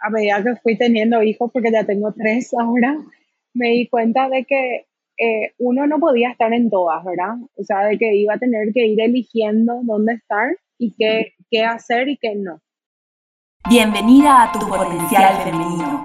a medida que fui teniendo hijos, porque ya tengo tres ahora, me di cuenta de que eh, uno no podía estar en todas, ¿verdad? O sea, de que iba a tener que ir eligiendo dónde estar y qué, qué hacer y qué no. Bienvenida a tu potencial femenino.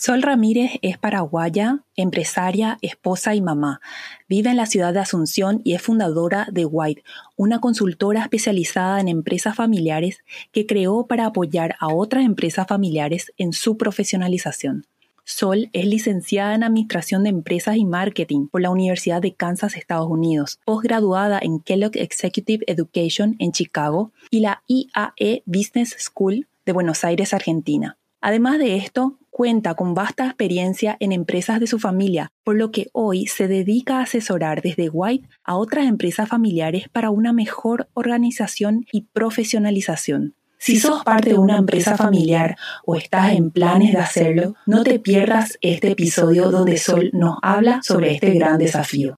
Sol Ramírez es paraguaya, empresaria, esposa y mamá. Vive en la ciudad de Asunción y es fundadora de White, una consultora especializada en empresas familiares que creó para apoyar a otras empresas familiares en su profesionalización. Sol es licenciada en Administración de Empresas y Marketing por la Universidad de Kansas, Estados Unidos, postgraduada en Kellogg Executive Education en Chicago y la IAE Business School de Buenos Aires, Argentina. Además de esto, cuenta con vasta experiencia en empresas de su familia, por lo que hoy se dedica a asesorar desde White a otras empresas familiares para una mejor organización y profesionalización. Si sos parte de una empresa familiar o estás en planes de hacerlo, no te pierdas este episodio donde Sol nos habla sobre este gran desafío.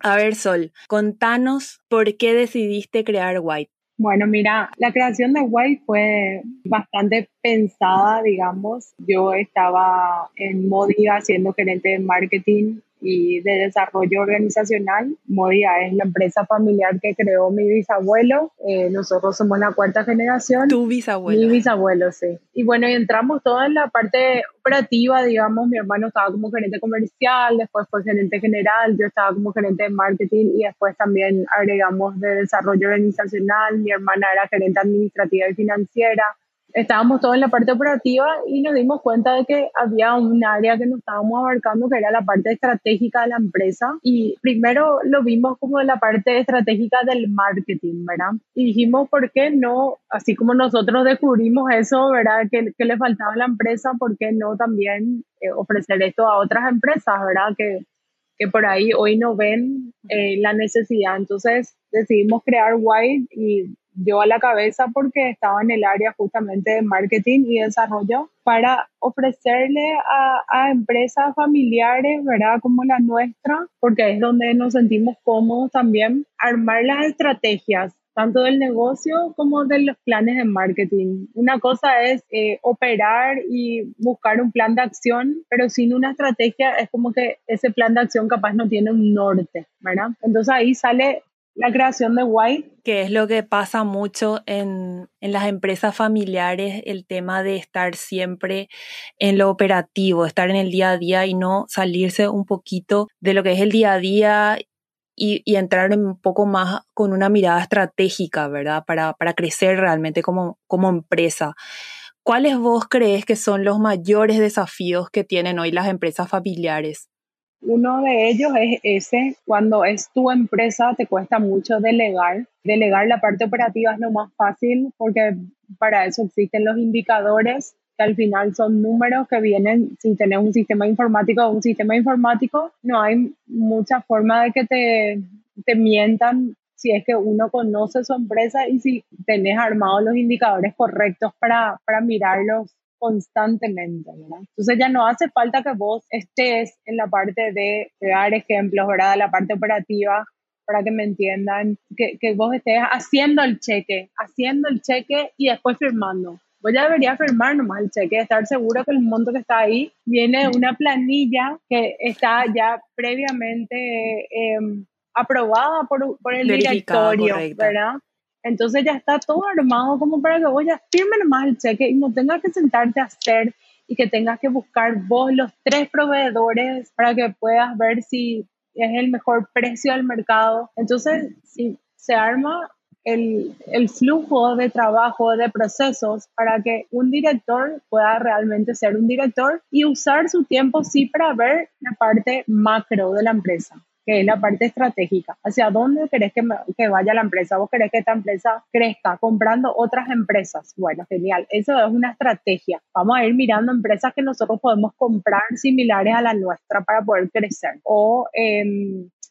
A ver, Sol, contanos por qué decidiste crear White. Bueno, mira, la creación de White fue bastante pensada, digamos. Yo estaba en Modia siendo gerente de marketing y de desarrollo organizacional. Modia es la empresa familiar que creó mi bisabuelo. Eh, nosotros somos la cuarta generación. Tu bisabuelo. Mi bisabuelo, sí. Y bueno, y entramos toda en la parte operativa, digamos. Mi hermano estaba como gerente comercial, después fue gerente general, yo estaba como gerente de marketing y después también agregamos de desarrollo organizacional. Mi hermana era gerente administrativa y financiera estábamos todos en la parte operativa y nos dimos cuenta de que había un área que nos estábamos abarcando que era la parte estratégica de la empresa y primero lo vimos como la parte estratégica del marketing, ¿verdad? Y dijimos, ¿por qué no? Así como nosotros descubrimos eso, ¿verdad? Que, que le faltaba a la empresa, ¿por qué no también eh, ofrecer esto a otras empresas, ¿verdad? Que, que por ahí hoy no ven eh, la necesidad. Entonces decidimos crear White y yo a la cabeza porque estaba en el área justamente de marketing y desarrollo para ofrecerle a, a, empresas familiares, ¿verdad? Como la nuestra, porque es donde nos sentimos cómodos también, armar las estrategias tanto del negocio como de los planes de marketing. Una cosa es eh, operar y buscar un plan de acción, pero sin una estrategia es como que ese plan de acción capaz no tiene un norte, ¿verdad? Entonces ahí sale la creación de White. Que es lo que pasa mucho en, en, las empresas familiares, el tema de estar siempre en lo operativo, estar en el día a día y no salirse un poquito de lo que es el día a día y, entrar un poco más con una mirada estratégica, ¿verdad? Para, para crecer realmente como, como empresa. ¿Cuáles vos crees que son los mayores desafíos que tienen hoy las empresas familiares? Uno de ellos es ese, cuando es tu empresa te cuesta mucho delegar. Delegar la parte operativa es lo más fácil porque para eso existen los indicadores que al final son números que vienen, si tenés un sistema informático o un sistema informático, no hay mucha forma de que te, te mientan si es que uno conoce su empresa y si tenés armados los indicadores correctos para, para mirarlos constantemente, ¿verdad? Entonces ya no hace falta que vos estés en la parte de, dar ejemplos, ¿verdad? La parte operativa, para que me entiendan, que, que vos estés haciendo el cheque, haciendo el cheque y después firmando. Vos ya deberías firmar nomás el cheque, estar seguro que el monto que está ahí viene una planilla que está ya previamente em, aprobada por, por el directorio, ¿verdad? Entonces ya está todo armado como para que vos ya firme nomás el cheque y no tengas que sentarte a hacer y que tengas que buscar vos los tres proveedores para que puedas ver si es el mejor precio del mercado. Entonces, si se arma el, el, flujo de trabajo, de procesos, para que un director pueda realmente ser un director y usar su tiempo, sí, para ver la parte macro de la empresa. Que es la parte estratégica. ¿Hacia dónde querés que, vaya la empresa? ¿Vos querés que esta empresa crezca comprando otras empresas? Bueno, genial. Eso es una estrategia. Vamos a ir mirando empresas que nosotros podemos comprar similares a la nuestra para poder crecer. O eh,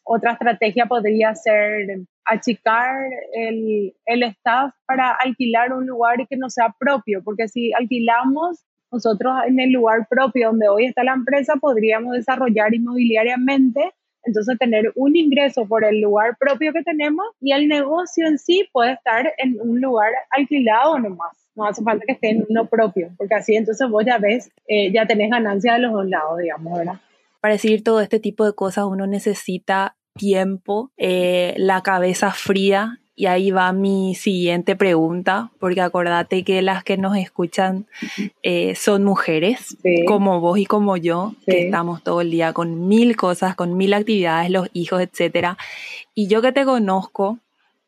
otra estrategia podría ser achicar el, el staff para alquilar un lugar que no sea propio, porque si alquilamos nosotros en el lugar propio donde hoy está la empresa podríamos desarrollar inmobiliariamente, entonces tener un ingreso por el lugar propio que tenemos y el negocio en sí puede estar en un lugar alquilado nomás. No hace falta que esté en uno propio, porque así entonces vos ya ves, eh, ya tenés ganancia de los dos lados, digamos, ¿verdad? Para decir todo este tipo de cosas uno necesita tiempo, eh, la cabeza fría. Y ahí va mi siguiente pregunta, porque acordate que las que nos escuchan eh, son mujeres, como vos y como yo, que estamos todo el día con mil cosas, con mil actividades, los hijos, etc. Y yo que te conozco,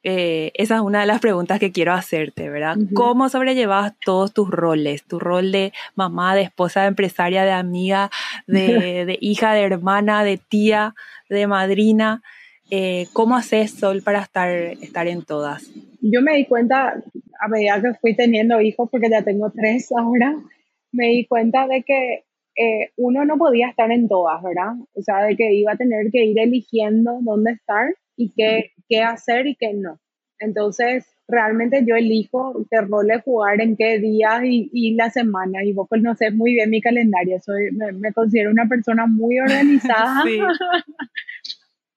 eh, esa es una de las preguntas que quiero hacerte, ¿verdad? ¿Cómo sobrellevas todos tus roles? Tu rol de mamá, de esposa, de empresaria, de amiga, de, hija, de hermana, de tía, de madrina. Eh, ¿Cómo haces, Sol, para estar, estar en todas? Yo me di cuenta, a medida que fui teniendo hijos, porque ya tengo tres ahora, me di cuenta de que eh, uno no podía estar en todas, ¿verdad? O sea, de que iba a tener que ir eligiendo dónde estar y qué, qué hacer y qué no. Entonces, realmente yo elijo qué roles jugar en qué días y, y la semana. Y vos conoces pues, muy bien mi calendario. Soy, me, considero una persona muy organizada.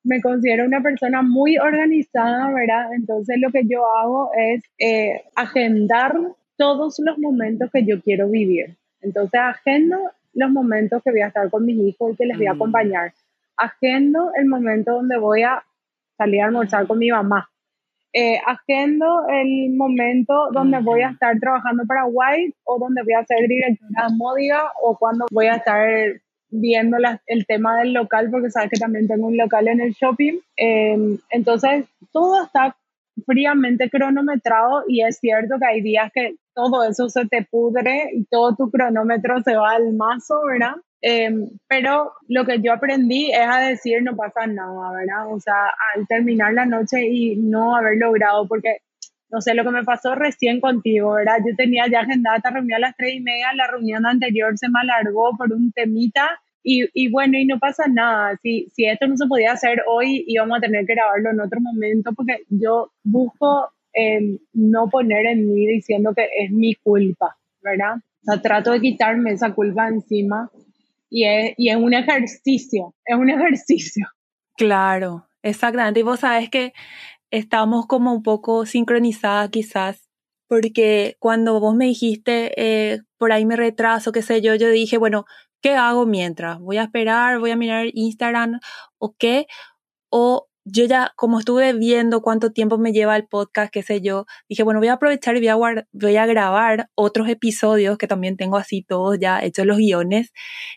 Me considero una persona muy organizada, ¿verdad? Entonces lo que yo hago es eh, agendar todos los momentos que yo quiero vivir. Entonces agendo los momentos que voy a estar con mis hijos y que les voy a mm. acompañar. Agendo el momento donde voy a salir a almorzar con mi mamá. Eh, agendo el momento donde voy a estar trabajando para White o donde voy a ser directora de Módiga o cuando voy a estar viendo el tema del local porque sabes que también tengo un local en el shopping. Em, entonces, todo está fríamente cronometrado y es cierto que hay días que todo eso se te pudre y todo tu cronómetro se va al mazo, ¿verdad? Em, pero lo que yo aprendí es a decir no pasa nada, ¿verdad? O sea, al terminar la noche y no haber logrado, porque no sé lo que me pasó recién contigo, ¿verdad? Yo tenía ya agendada esta reunión a las tres y media, la reunión anterior se me alargó por un temita y, y, bueno, y no pasa nada. Si, si esto no se podía hacer hoy, íbamos a tener que grabarlo en otro momento porque yo busco em, no poner en mí diciendo que es mi culpa, ¿verdad? O sea, trato de quitarme esa culpa encima y es, y es un ejercicio, es un ejercicio. Claro, exactamente. Y vos sabes que estamos como un poco sincronizadas quizás, porque cuando vos me dijiste, eh, por ahí me retraso, qué sé yo, yo dije, bueno, ¿qué hago mientras? ¿Voy a esperar? ¿Voy a mirar Instagram? ¿O qué? O yo ya, como estuve viendo cuánto tiempo me lleva el podcast, qué sé yo, dije, bueno, voy a aprovechar y voy a, voy a grabar otros episodios que también tengo así todos ya hechos los guiones,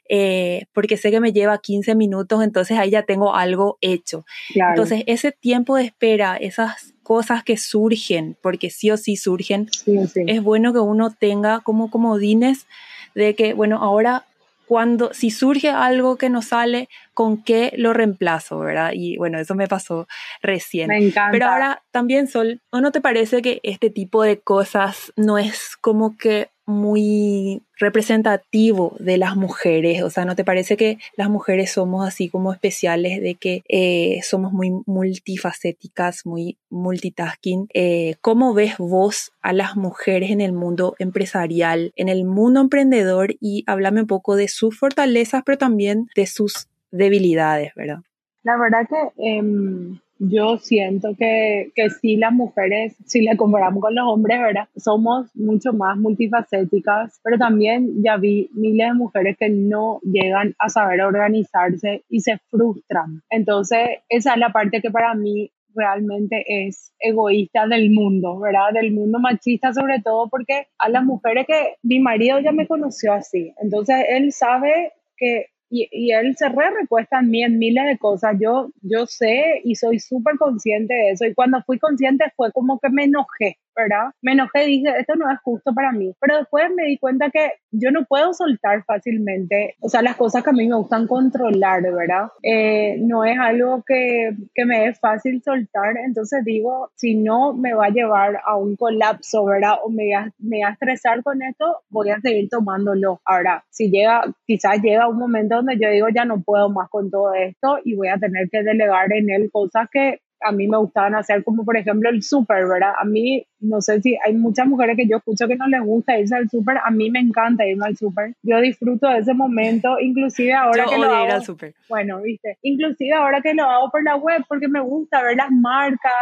eh, porque sé que me lleva 15 minutos, entonces ahí ya tengo algo hecho. Entonces, ese tiempo de espera, esas cosas que surgen, porque sí o sí surgen, es bueno que uno tenga como comodines de que, bueno, ahora cuando, si surge algo que no sale, ¿con qué lo reemplazo, verdad? Y bueno, eso me pasó recién. Me encanta. Pero ahora también, Sol, ¿o no te parece que este tipo de cosas no es como que muy representativo de las mujeres, o sea, ¿no te parece que las mujeres somos así como especiales, de que eh, somos muy multifacéticas, muy multitasking? Eh, ¿Cómo ves vos a las mujeres en el mundo empresarial, en el mundo emprendedor y háblame un poco de sus fortalezas, pero también de sus debilidades, ¿verdad? La verdad que... Em, yo siento que, que sí las mujeres, si le comparamos con los hombres, ¿verdad? Somos mucho más multifacéticas, pero también ya vi miles de mujeres que no llegan a saber organizarse y se frustran. Entonces, esa es la parte que para mí realmente es egoísta del mundo, ¿verdad? Del mundo machista sobre todo porque a las mujeres que mi marido ya me conoció así, entonces él sabe que y, y, él se re recuesta en mí en miles de cosas. Yo, yo sé y soy súper consciente de eso. Y cuando fui consciente fue como que me enojé, ¿verdad? Me enojé y dije, esto no es justo para mí. Pero después me di cuenta que yo no puedo soltar fácilmente, o sea, las cosas que a mí me gustan controlar, ¿verdad? Eh, no es algo que, que me es fácil soltar, entonces digo, si no me va a llevar a un colapso, ¿verdad? O me va, me va a estresar con esto, voy a seguir tomándolo. Ahora, si llega, quizás llega un momento donde yo digo, ya no puedo más con todo esto y voy a tener que delegar en él cosas que a mí me gustaban hacer, como por ejemplo el súper, ¿verdad? A mí, no sé si hay muchas mujeres que yo escucho que no les gusta irse al súper, a mí me encanta irme al súper. Yo disfruto de ese momento, inclusive ahora que lo hago. Ir al super. Bueno, viste, inclusive ahora que lo hago por la web, porque me gusta ver las marcas,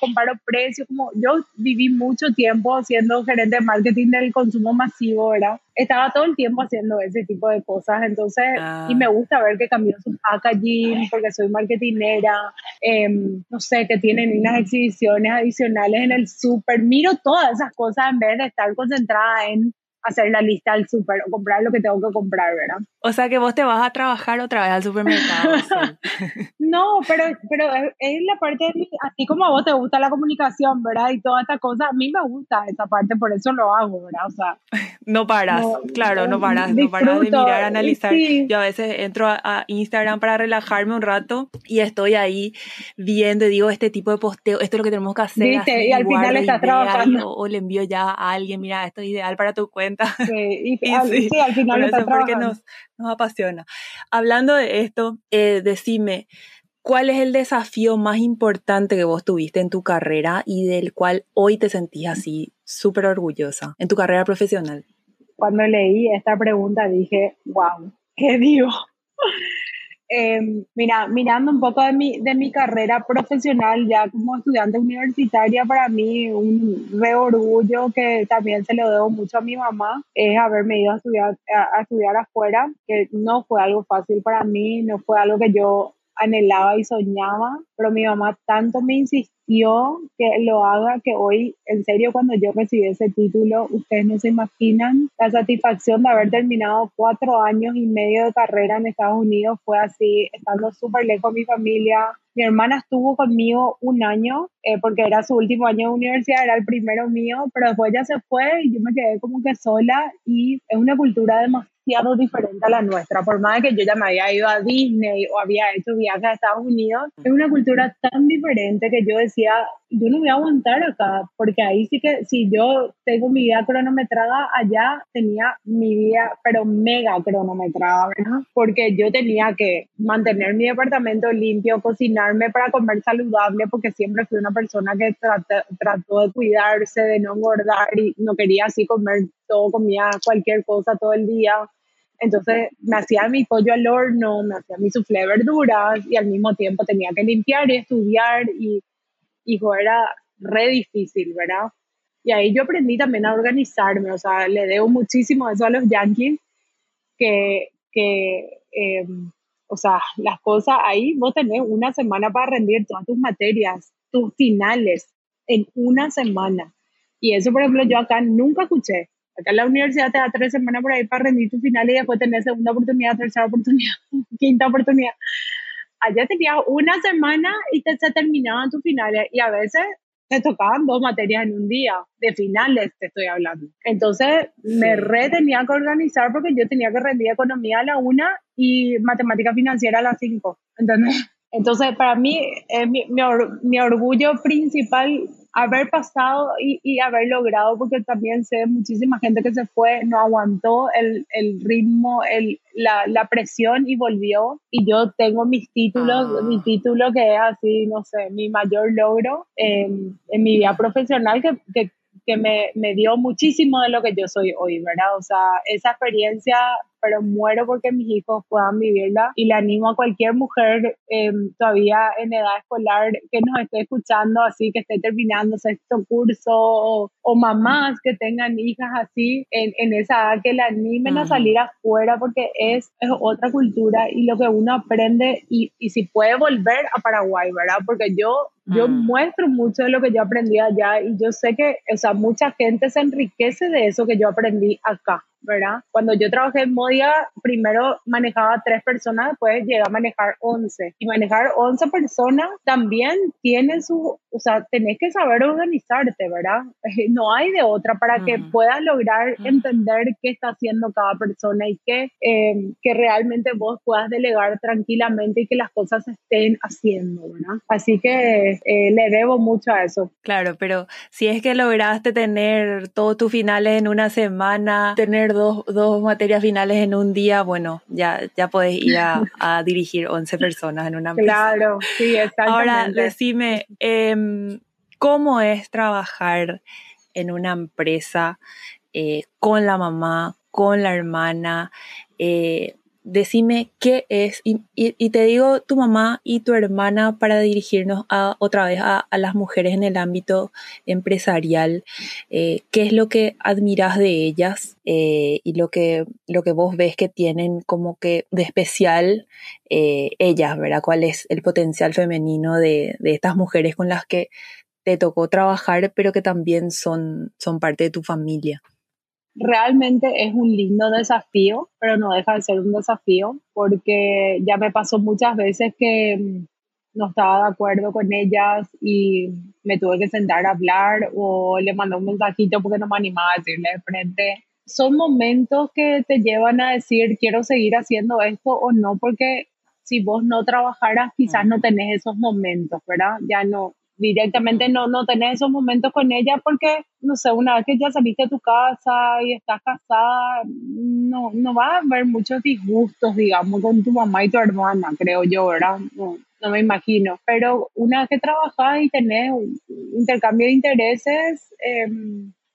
comparo precios, como yo viví mucho tiempo siendo gerente de marketing del consumo masivo, ¿verdad? estaba todo el tiempo haciendo ese tipo de cosas, entonces, y ah. me gusta ver que cambió su packaging, porque soy marketinera, em, no sé, que tienen unas exhibiciones adicionales en el súper, miro todas esas cosas en vez de estar concentrada en hacer la lista al súper o comprar lo que tengo que comprar, ¿verdad? O sea que vos te vas a trabajar otra vez al supermercado. no, pero, pero es la parte de así como a vos te gusta la comunicación, ¿verdad? Y toda esta cosa, a mí me gusta esa parte, por eso lo hago, ¿verdad? O sea, no paras, claro, no paras, no paras de mirar, analizar. Yo a veces entro a, Instagram para relajarme un rato y estoy ahí viendo y digo este tipo de posteo, esto es lo que tenemos que hacer. y al final estás trabajando. O, le envío ya a alguien, mira, esto es ideal para tu cuenta Sí, y, al, sí, al final está porque nos, nos, apasiona. Hablando de esto, eh, decime, ¿cuál es el desafío más importante que vos tuviste en tu carrera y del cual hoy te sentís así súper orgullosa en tu carrera profesional? Cuando leí esta pregunta dije, wow, ¿qué digo? Eh, mira, mirando un poco de mi, de mi carrera profesional ya como estudiante universitaria, para mí un re orgullo que también se lo debo mucho a mi mamá, es haberme ido a estudiar, a, a estudiar afuera, que no fue algo fácil para mí, no fue algo que yo anhelaba y soñaba, pero mi mamá tanto me insistió que lo haga que hoy, en serio, cuando yo recibí ese título, ustedes no se imaginan la satisfacción de haber terminado cuatro años y medio de carrera en Estados Unidos fue así, estando súper lejos de mi familia. Mi hermana estuvo conmigo un año eh, porque era su último año de universidad, era el primero mío, pero después ya se fue y yo me quedé como que sola y es una cultura demasiado diferente a la nuestra. Por más que yo ya me había ido a Disney o había hecho viajes a Estados Unidos, es una cultura tan diferente que yo decía, yo no voy a aguantar acá, porque ahí sí que si yo tengo mi vida cronometrada, allá tenía mi vida, pero mega cronometrada, ¿verdad? Porque yo tenía que mantener mi departamento limpio, cocinarme para comer saludable, porque siempre fui una persona que trató de cuidarse, de no engordar y no quería así comer todo, comía cualquier cosa todo el día. Entonces me hacía mi pollo al horno, me hacía mi soufflé de verduras y al mismo tiempo tenía que limpiar y estudiar y, hijo, era re difícil, ¿verdad? Y ahí yo aprendí también a organizarme, o sea, le debo muchísimo eso a los yankees, que, que em, o sea, las cosas ahí, vos tenés una semana para rendir todas tus materias, tus finales, en una semana. Y eso, por ejemplo, yo acá nunca escuché. Acá en la universidad te da tres semanas por ahí para rendir tu final y después tener segunda oportunidad, tercera oportunidad, quinta oportunidad. Allá tenías una semana y te se terminaban tus finales y a veces te tocaban dos materias en un día, de finales te estoy hablando. Entonces me re tenía que organizar porque yo tenía que rendir economía a la una y matemática financiera a las cinco. Entonces, entonces para mí eh, mi, mi, mi orgullo principal haber pasado y, y, haber logrado, porque también sé muchísima gente que se fue, no aguantó el, el ritmo, el, la, la, presión y volvió. Y yo tengo mis títulos, ah. mi título que es así, no sé, mi mayor logro en, en mi vida profesional, que, que, que me, me dio muchísimo de lo que yo soy hoy, ¿verdad? O sea, esa experiencia pero muero porque mis hijos puedan vivirla y le animo a cualquier mujer eh, todavía en edad escolar que nos esté escuchando así, que esté terminando sexto curso o, o mamás que tengan hijas así en, en, esa edad que le animen a salir afuera porque es, es, otra cultura y lo que uno aprende y, y si puede volver a Paraguay, ¿verdad? Porque yo Yo Mm. muestro mucho de lo que yo aprendí allá y yo sé que, o sea, mucha gente se enriquece de eso que yo aprendí acá. ¿Verdad? Cuando yo trabajé en Modia, primero manejaba tres personas, después llegué a manejar 11. Y manejar 11 personas también tiene su, o sea, tenés que saber organizarte, ¿verdad? No hay de otra para que Ujú. puedas lograr Ujú. entender qué está haciendo cada persona y que, eh, que realmente vos puedas delegar tranquilamente y que las cosas se estén haciendo, ¿verdad? Así que eh, le debo mucho a eso. Claro, pero si es que lograste tener todos tus finales en una semana, tener dos, dos materias finales en un día, bueno, ya, ya podés ir a, a dirigir 11 personas en una empresa. Claro, sí, exactamente. Ahora, decime, em, ¿cómo es trabajar en una empresa eh, con la mamá, con la hermana? Eh, decime qué es, y, te digo tu mamá y tu hermana para dirigirnos a, otra vez a, las mujeres en el ámbito empresarial. Eh, ¿Qué es lo que admiras de ellas eh, y lo que, lo que vos ves que tienen como que de especial eh, ellas, ¿verdad? ¿Cuál es el potencial femenino de, de estas mujeres con las que te tocó trabajar, pero que también son parte de tu familia? Realmente es un lindo desafío, pero no deja de ser un desafío porque ya me pasó muchas veces que mm, no estaba de acuerdo con ellas y me tuve que sentar a hablar o le mandé un mensajito porque no me animaba a decirle de frente. Son momentos que te llevan a decir quiero seguir haciendo esto o no, porque si vos no trabajaras quizás no tenés esos momentos, ¿verdad? Ya no, directamente no, no tenés esos momentos con ella porque, no sé, una vez que ya saliste de tu casa y estás casada, no, no va a haber muchos disgustos, digamos, con tu mamá y tu hermana, creo yo, ¿verdad? No, no me imagino. Pero una vez que trabajas y tenés un intercambio de intereses, eh,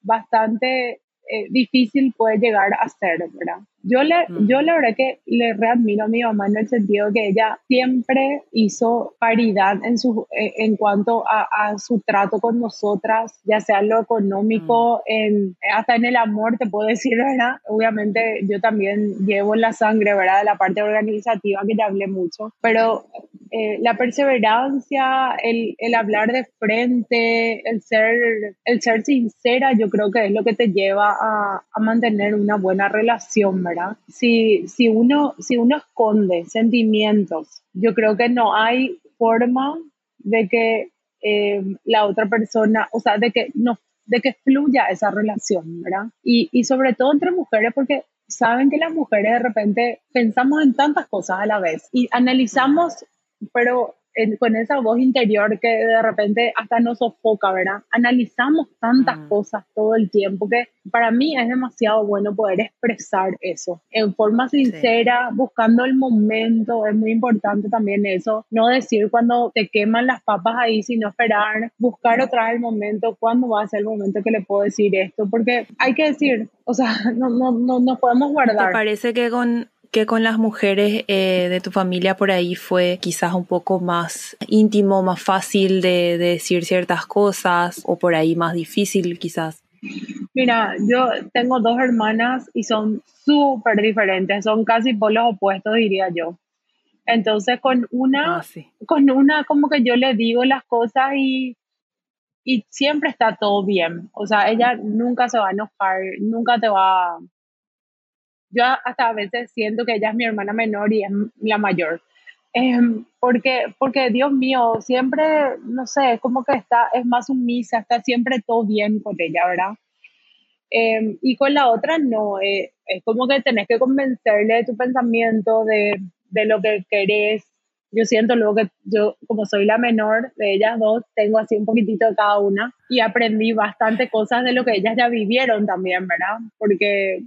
bastante eh, difícil puede llegar a ser, ¿verdad? Yo, le, Mm. yo la verdad que le readmiro a mi mamá en el sentido que ella siempre hizo paridad en, su, eh, en cuanto a, a su trato con nosotras, ya sea en lo económico, en, hasta en el amor, te puedo decir, ¿verdad? Obviamente yo también llevo en la sangre, ¿verdad? De la parte organizativa que ya hablé mucho, pero eh, la perseverancia, el, el hablar de frente, el ser, el ser sincera, yo creo que es lo que te lleva a, a mantener una buena relación, ¿verdad? Si, si, uno, si uno esconde sentimientos, yo creo que no hay forma de que eh, la otra persona, o sea, de que no de que fluya esa relación, ¿verdad? Y, y sobre todo entre mujeres, porque saben que las mujeres de repente pensamos en tantas cosas a la vez y analizamos, pero en- con esa voz interior que de repente hasta nos sofoca, ¿verdad? Analizamos tantas Mm. cosas todo el tiempo que para mí es demasiado bueno poder expresar eso en forma sincera, buscando el momento, es muy importante también eso, no decir cuando te queman las papas ahí, sino esperar, buscar otra vez el momento, cuándo va a ser el momento que le puedo decir esto, porque hay que decir, o sea, no, no, no, no podemos ¿Te guardar. parece que con, que con las mujeres eh, de tu familia por ahí fue quizás un poco más íntimo, más fácil de, de decir ciertas cosas o por ahí más difícil quizás? Mira, yo tengo dos hermanas y son súper diferentes, son casi polos opuestos, diría yo. Entonces, con una, Ah, sí. con una como que yo le digo las cosas y, y siempre está todo bien. O sea, ella nunca se va a enojar, nunca te va... Yo hasta a veces siento que ella es mi hermana menor y es la mayor. Em, porque, porque Dios mío, siempre, no sé, es como que está, es más sumisa, está siempre todo bien con ella, ¿verdad? Eh, y con la otra no, eh, es como que tenés que convencerle de tu pensamiento, de, de lo que querés. Yo siento luego que yo, como soy la menor de ellas dos, tengo así un poquitito de cada una y aprendí bastante cosas de lo que ellas ya vivieron también, ¿verdad? Porque,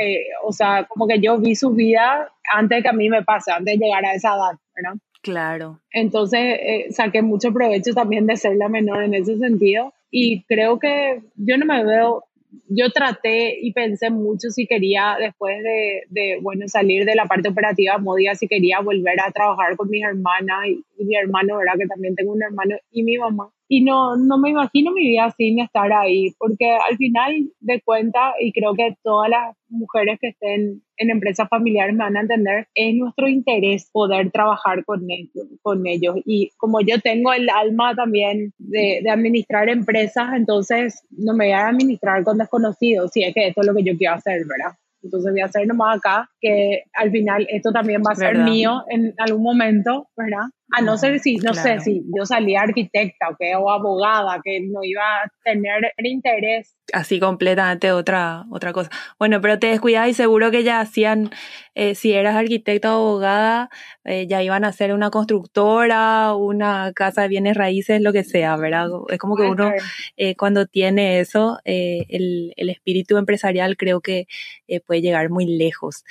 eh, o sea, como que yo vi su vida antes de que a mí me pase, antes de llegar a esa edad, ¿verdad? Claro. Entonces eh, saqué mucho provecho también de ser la menor en ese sentido y creo que yo no me veo, yo traté y pensé mucho si quería después de, de bueno, salir de la parte operativa Modia, si quería volver a trabajar con mis hermanas y, y mi hermano, ¿verdad? Que también tengo un hermano y mi mamá. Y no, no me imagino mi vida sin estar ahí, porque al final de cuentas, y creo que todas las mujeres que estén en empresas familiares me van a entender, es nuestro interés poder trabajar con ellos. Con ellos. Y como yo tengo el alma también de, de administrar empresas, entonces no me voy a administrar con desconocidos, si es que esto es lo que yo quiero hacer, ¿verdad? Entonces voy a hacer nomás acá, que al final esto también va a ser mío en algún momento, ¿verdad? A no ser si, no sé, si yo salía arquitecta o, que, o abogada, que no iba a tener interés. Así completamente otra, otra cosa. Bueno, pero te descuidas y seguro que ya hacían, eh, si eras arquitecta o abogada, eh, ya iban a hacer una constructora, una casa de bienes raíces, lo que sea, ¿verdad? Es como que uno eh, cuando tiene eso, el, el, espíritu empresarial creo que puede llegar muy lejos.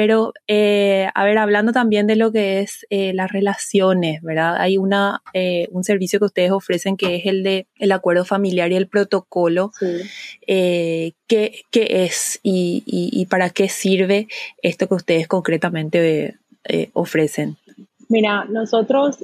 Pero, eh, a ver, hablando también de lo que es eh, las relaciones, ¿verdad? Hay una, eh, un servicio que ustedes ofrecen que es el de el acuerdo familiar y el protocolo. ¿qué, ¿qué, es y, y, para qué sirve esto que ustedes concretamente ofrecen? Mira, nosotros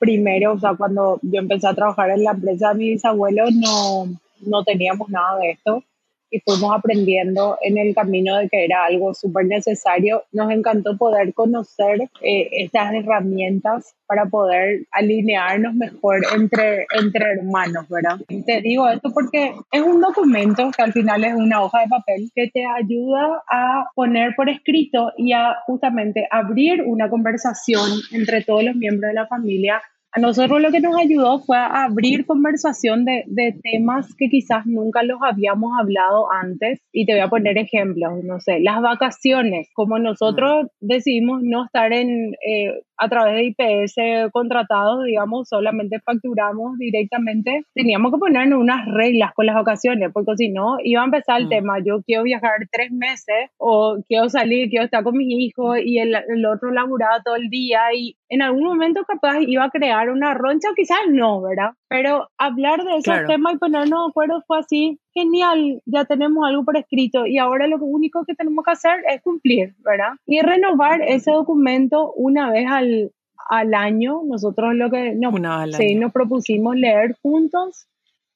primero, o sea, cuando yo empecé a trabajar en la empresa de mi bisabuelo, no, no teníamos nada de esto y fuimos aprendiendo en el camino de que era algo súper necesario. Nos encantó poder conocer eh, estas herramientas para poder alinearnos mejor entre, entre hermanos, ¿verdad? Te digo esto porque es un documento que al final es una hoja de papel que te ayuda a poner por escrito y a justamente abrir una conversación entre todos los miembros de la familia a nosotros lo que nos ayudó fue a abrir conversación de, de, temas que quizás nunca los habíamos hablado antes. Y te voy a poner ejemplos, no sé, las vacaciones, como nosotros mm. decidimos no estar en, eh, a través de IPS contratados, digamos, solamente facturamos directamente, teníamos que ponernos unas reglas con las vacaciones, porque si no, iba a empezar el mm. tema, yo quiero viajar tres meses o quiero salir, quiero estar con mis hijos y el, el otro laburaba todo el día y en algún momento capaz iba a crear una roncha, quizás no, ¿verdad? Pero hablar de esos temas y ponernos de acuerdo fue así, genial, ya tenemos algo por escrito y ahora lo único que tenemos que hacer es cumplir, ¿verdad? Y renovar ese documento una vez al, al año. Nosotros lo que nos, sí, nos propusimos leer juntos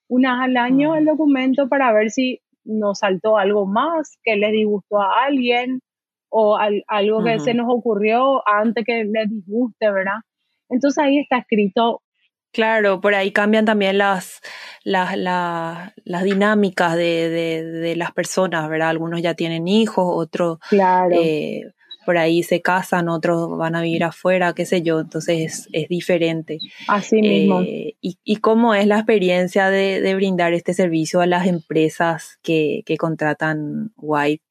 una vez al año mm. el documento para ver si nos saltó algo más, que le disgustó a alguien o algo que se nos ocurrió antes que le disguste, ¿verdad? Entonces ahí está escrito. Claro, por ahí cambian también las, las, las, dinámicas de, de, las personas, ¿verdad? Algunos ya tienen hijos, otros eh, por ahí se casan, otros van a vivir afuera, qué sé yo, entonces es, diferente. Así mismo. Eh, y, y, cómo es la experiencia de, de, brindar este servicio a las empresas que, que contratan White?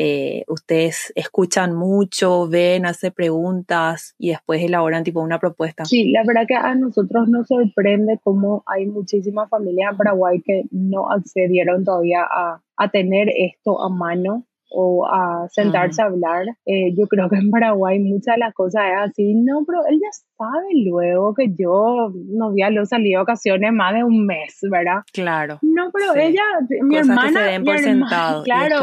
Eh, ustedes escuchan mucho, ven, hacen preguntas y después elaboran tipo una propuesta. Sí, la verdad que a nosotros nos sorprende cómo hay muchísimas familias en Paraguay que no accedieron todavía a, a tener esto a mano o a sentarse a hablar. Eh, yo creo que en Paraguay muchas de las cosas es así, no, pero él ya sabe luego que yo no había lo salido ocasiones más de un mes, ¿verdad? Claro. No, pero ella, mi hermana, por sentado, claro,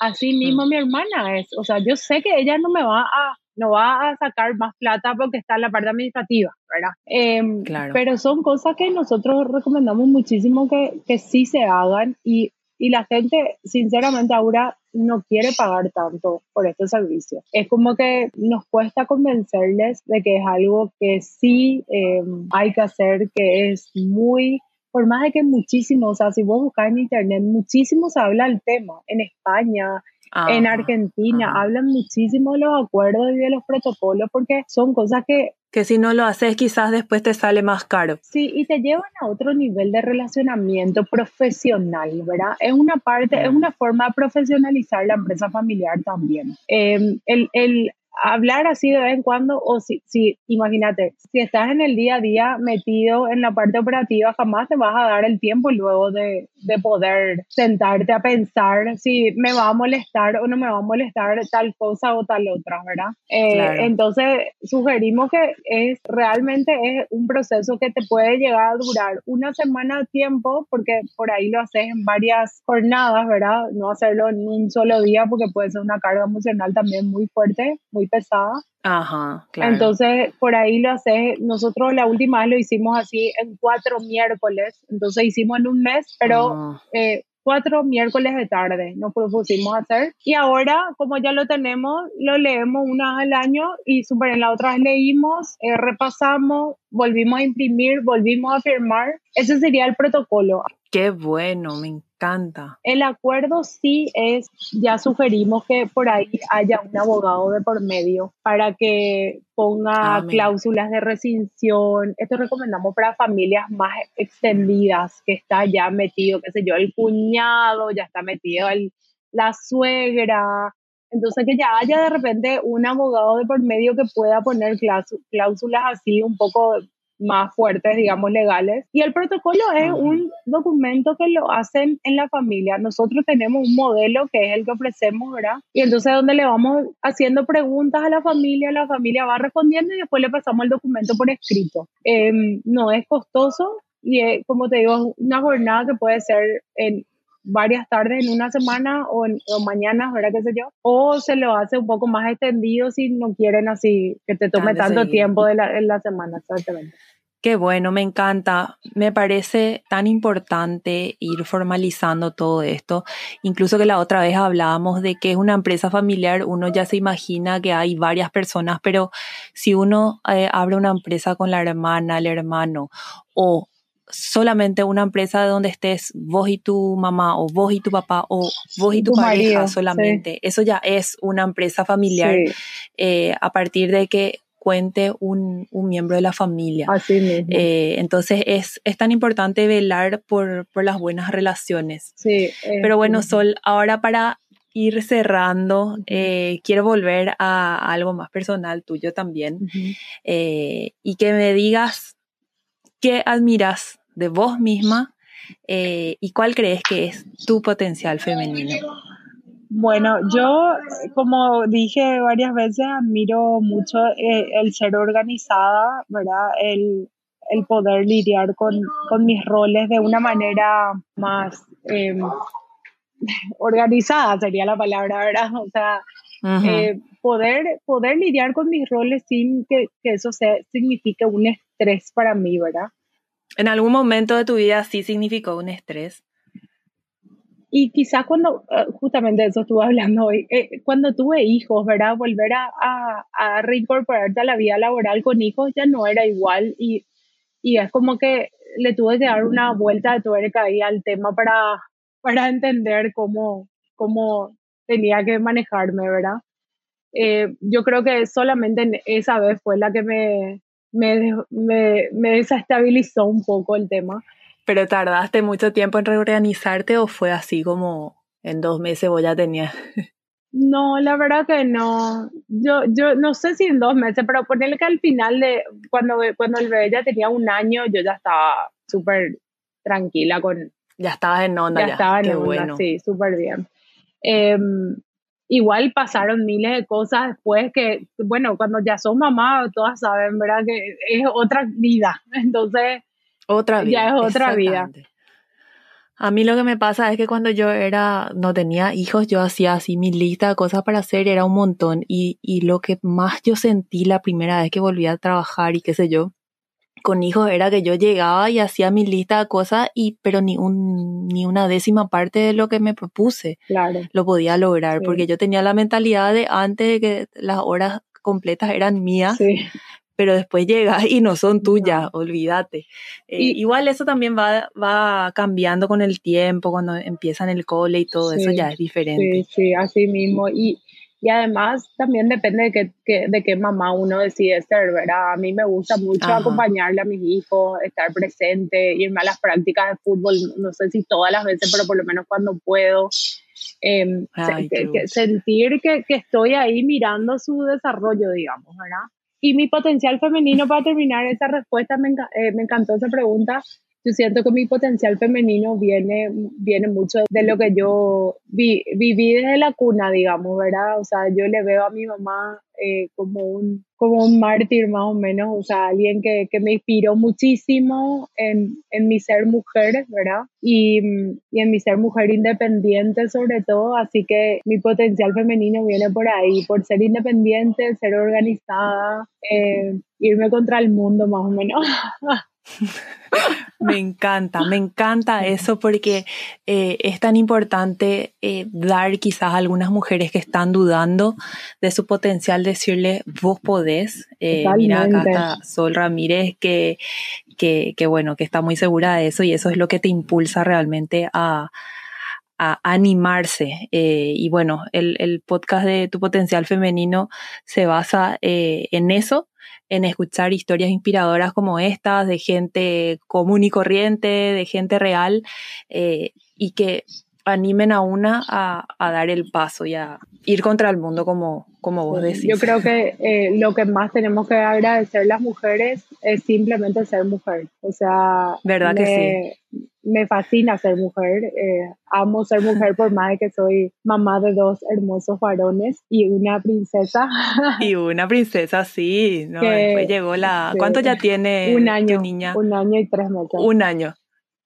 así mismo mm. mi hermana es, o sea, yo sé que ella no me va a no va a sacar más plata porque está en la parte administrativa, ¿verdad? Em, claro. Pero son cosas que nosotros recomendamos muchísimo que, que sí se hagan y y la gente, sinceramente, ahora no quiere pagar tanto por este servicio. Es como que nos cuesta convencerles de que es algo que sí eh, hay que hacer, que es muy por más de que muchísimo, o sea, si vos buscas en internet, muchísimo se habla del tema. En España, en Argentina, hablan muchísimo de los acuerdos y de los protocolos porque son cosas que que si no lo haces quizás después te sale más caro. Sí, y te llevan a otro nivel de relacionamiento profesional, ¿verdad? Es una parte, es una forma de profesionalizar la empresa familiar también. Eh, el, el, hablar así de vez en cuando, o si, si, imagínate, si estás en el día a día metido en la parte operativa, jamás te vas a dar el tiempo luego de, de poder sentarte a pensar si me va a molestar o no me va a molestar tal cosa o tal otra, ¿verdad? Eh, entonces, sugerimos que es realmente es un proceso que te puede llegar a durar una semana de tiempo, porque por ahí lo haces en varias jornadas, ¿verdad? No hacerlo en un solo día, porque puede ser una carga emocional también muy fuerte, muy pesada. Ajá, claro. Entonces, por ahí lo haces. Nosotros la última vez lo hicimos así en cuatro miércoles. Entonces, hicimos en un mes, pero Ah. eh, cuatro miércoles de tarde nos propusimos hacer. Y ahora, como ya lo tenemos, lo leemos una vez al año y super en la otra vez leímos, eh, repasamos, volvimos a imprimir, volvimos a firmar. Ese sería el protocolo. Qué bueno, me encanta. El acuerdo sí es, ya sugerimos que por ahí haya un abogado de por medio para que ponga Amén. cláusulas de rescisión. Esto recomendamos para familias más extendidas, que está ya metido, qué sé yo, el cuñado, ya está metido el, la suegra. Entonces que ya haya de repente un abogado de por medio que pueda poner cláusu- cláusulas así un poco más fuertes, digamos, legales. Y el protocolo es un documento que lo hacen en la familia. Nosotros tenemos un modelo que es el que ofrecemos, ¿verdad? Y entonces donde le vamos haciendo preguntas a la familia, la familia va respondiendo y después le pasamos el documento por escrito. Em, no es costoso y es, como te digo, es una jornada que puede ser en varias tardes en una semana o, en, o mañanas, ¿verdad? ¿Qué sé yo? O se lo hace un poco más extendido si no quieren así que te tome tanto seguido. tiempo de la, en la semana, exactamente. Qué bueno, me encanta. Me parece tan importante ir formalizando todo esto. Incluso que la otra vez hablábamos de que es una empresa familiar, uno ya se imagina que hay varias personas, pero si uno eh, abre una empresa con la hermana, el hermano, o solamente una empresa donde estés vos y tu mamá, o vos y tu papá, o vos y tu, Tu pareja marido, sí. solamente, eso ya es una empresa familiar Sí, eh, a partir de que cuente un, un miembro de la familia. así mismo. Eh, entonces es, es tan importante velar por, por las buenas relaciones. sí, Pero bueno. Sol, ahora para ir cerrando, eh, quiero volver a algo más personal tuyo también y que me digas qué admiras de vos misma eh, y cuál crees que es tu potencial femenino. Bueno, yo, como dije varias veces, admiro mucho eh, el ser organizada, ¿verdad? El, el poder lidiar con, con mis roles de una manera más eh, organizada, sería la palabra, ¿verdad? O sea, eh, poder, poder lidiar con mis roles sin que, que eso sea, signifique un estrés para mí, ¿verdad? ¿En algún momento de tu vida sí significó un estrés? Y quizás cuando, eh, justamente de eso estuve hablando hoy, eh, cuando tuve hijos, ¿verdad? Volver a, a, a reincorporarte a la vida laboral con hijos ya no era igual y, y es como que le tuve que dar una vuelta de tuerca ahí al tema para, para entender cómo, cómo tenía que manejarme, ¿verdad? Eh, yo creo que solamente en esa vez fue la que me, me, me, me desestabilizó un poco el tema. ¿Pero tardaste mucho tiempo en reorganizarte o fue así como en dos meses vos ya tenías? No, la verdad que no. Yo, yo no sé si en dos meses, pero ponerle que al final de cuando, cuando el bebé ya tenía un año, yo ya estaba súper tranquila con, Ya estabas en onda, ya, ya. estaba en Qué onda, bueno. sí, súper bien. Em, igual pasaron miles de cosas después que, bueno, cuando ya son mamá, todas saben, ¿verdad? Que es otra vida. Entonces, Otra vida. Ya es otra vida. A mí lo que me pasa es que cuando yo era, no tenía hijos, yo hacía así mi lista de cosas para hacer, era un montón. Y, y lo que más yo sentí la primera vez que volví a trabajar y qué sé yo, con hijos era que yo llegaba y hacía mi lista de cosas, y, pero ni, un, ni una décima parte de lo que me propuse claro, lo podía lograr, Sí. porque yo tenía la mentalidad de antes de que las horas completas eran mías, sí. pero después llegas y no son tuyas, No. olvídate. Eh, igual eso también va, va cambiando con el tiempo, cuando empiezan el cole y todo eso ya es diferente. Sí, sí, así mismo. Y, y además también depende de qué, qué- de qué mamá uno decide ser, ¿verdad? A mí me gusta mucho Ajá. acompañarle a mis hijos, estar presente, irme a las prácticas de fútbol, no sé si todas las veces, pero por lo menos cuando puedo. Em, Ay, que- que- sentir que, que estoy ahí mirando su desarrollo, digamos, ¿verdad? Y mi potencial femenino, para terminar esa respuesta, me, enca- eh, me encantó esa pregunta. Yo siento que mi potencial femenino viene, viene mucho de lo que yo vi- viví desde la cuna, digamos, ¿verdad? O sea, yo le veo a mi mamá eh, como, un, como un mártir más o menos, o sea, alguien que, que me inspiró muchísimo en, en, mi ser mujer, ¿verdad? Y, y, en mi ser mujer independiente sobre todo, así que mi potencial femenino viene por ahí, por ser independiente, ser organizada, eh, irme contra el mundo más o menos. me encanta, me encanta eso porque eh, es tan importante eh, dar quizás a algunas mujeres que están dudando de su potencial, decirle, vos podés. Eh, mira, acá está Sol Ramírez que, que, que, bueno, que está muy segura de eso y eso es lo que te impulsa realmente a, a animarse. y bueno, el, el, podcast de Tu Potencial Femenino se basa en eso, en escuchar historias inspiradoras como estas de gente común y corriente, de gente real, eh, y que animen a una a, dar el paso y a ir contra el mundo como, como vos decís. Yo creo que eh, lo que más tenemos que agradecer las mujeres es simplemente ser mujer. O sea, ¿verdad que sí? me fascina ser mujer, eh, amo ser mujer por más de que soy mamá de dos hermosos varones y una princesa. Y una princesa, sí, ¿no? Después llegó la... ¿Cuánto ya tiene un año, tu niña? Un año y tres meses. Un año,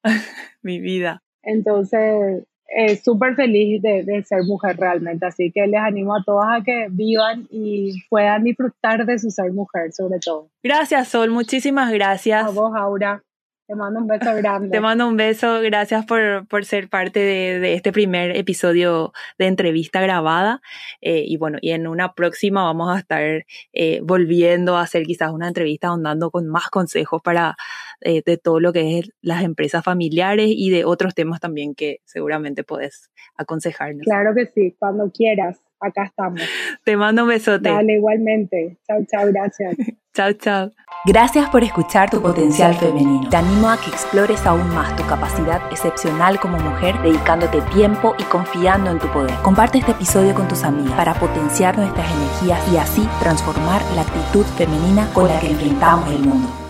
mi vida. Entonces, eh, súper feliz de, de, ser mujer realmente, así que les animo a todas a que vivan y puedan disfrutar de su ser mujer sobre todo. Gracias Sol, muchísimas gracias. A vos Aura. Te mando un beso grande. Te mando un beso. Gracias por, por ser parte de, de, este primer episodio de entrevista grabada. Eh, y bueno, y en una próxima vamos a estar eh, volviendo a hacer quizás una entrevista ahondando con más consejos para eh, de todo lo que es las empresas familiares y de otros temas también que seguramente puedes aconsejarnos. Claro que sí, cuando quieras. Acá estamos. Te mando un besote. Dale, igualmente. Chao, chao, gracias. chao, chao. Gracias por escuchar tu potencial femenino. Te animo a que explores aún más tu capacidad excepcional como mujer, dedicándote tiempo y confiando en tu poder. Comparte este episodio con tus amigas para potenciar nuestras energías y así transformar la actitud femenina con la que enfrentamos el mundo.